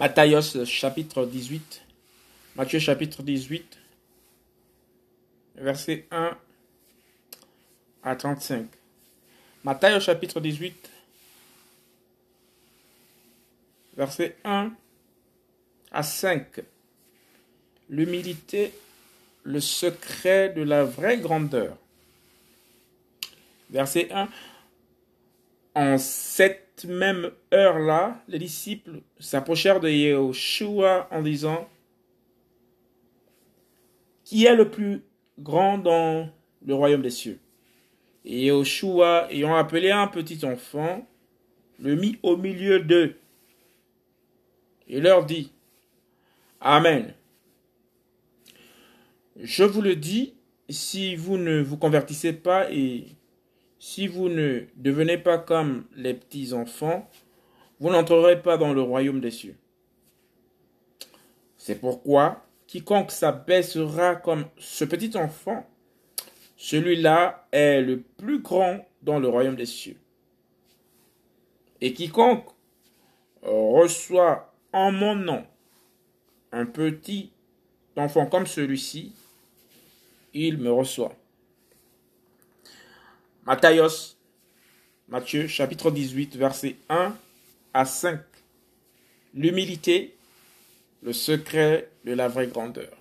Matthieu chapitre 18. Matthieu chapitre 18, verset 1 à 35. Matthieu chapitre 18, verset 1 à 5. L'humilité, le secret de la vraie grandeur. Verset 1. En cette même heure-là, les disciples s'approchèrent de Yeshua en disant, Qui est le plus grand dans le royaume des cieux? Et Yeshua, ayant appelé un petit enfant, le mit au milieu d'eux et leur dit, Amen. Je vous le dis, si vous ne vous convertissez pas et si vous ne devenez pas comme les petits enfants, vous n'entrerez pas dans le royaume des cieux. C'est pourquoi quiconque s'abaissera comme ce petit enfant, celui-là est le plus grand dans le royaume des cieux. Et quiconque reçoit en mon nom un petit enfant comme celui-ci, il me reçoit. Matthias, Matthieu chapitre 18, verset 1 à 5. L'humilité, le secret de la vraie grandeur.